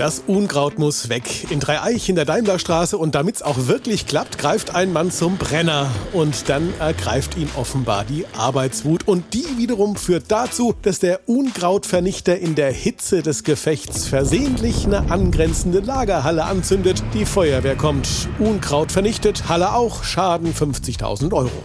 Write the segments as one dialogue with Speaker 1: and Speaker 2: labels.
Speaker 1: Das Unkraut muss weg. In Dreieich in der Daimlerstraße und damit's auch wirklich klappt, greift ein Mann zum Brenner. Und dann ergreift ihn offenbar die Arbeitswut. Und die wiederum führt dazu, dass der Unkrautvernichter in der Hitze des Gefechts versehentlich eine angrenzende Lagerhalle anzündet. Die Feuerwehr kommt. Unkraut vernichtet, Halle auch, Schaden 50.000 Euro.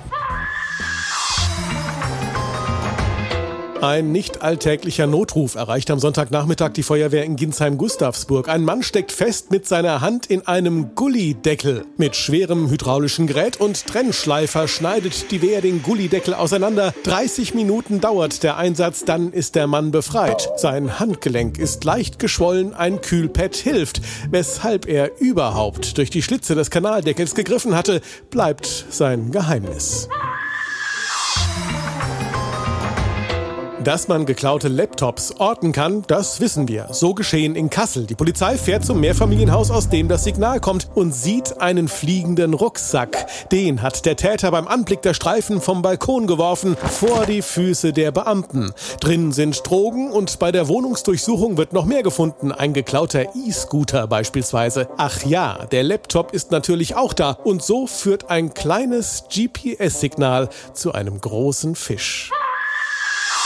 Speaker 1: Ein nicht alltäglicher Notruf erreicht am Sonntagnachmittag die Feuerwehr in Ginsheim-Gustavsburg. Ein Mann steckt fest mit seiner Hand in einem Gullideckel. Mit schwerem hydraulischen Gerät und Trennschleifer schneidet die Wehr den Gullideckel auseinander. 30 Minuten dauert der Einsatz, dann ist der Mann befreit. Sein Handgelenk ist leicht geschwollen, ein Kühlpad hilft. Weshalb er überhaupt durch die Schlitze des Kanaldeckels gegriffen hatte, bleibt sein Geheimnis. Dass man geklaute Laptops orten kann, das wissen wir. So geschehen in Kassel. Die Polizei fährt zum Mehrfamilienhaus, aus dem das Signal kommt, und sieht einen fliegenden Rucksack. Den hat der Täter beim Anblick der Streifen vom Balkon geworfen, vor die Füße der Beamten. Drin sind Drogen und bei der Wohnungsdurchsuchung wird noch mehr gefunden. Ein geklauter E-Scooter beispielsweise. Ach ja, der Laptop ist natürlich auch da. Und so führt ein kleines GPS-Signal zu einem großen Fisch.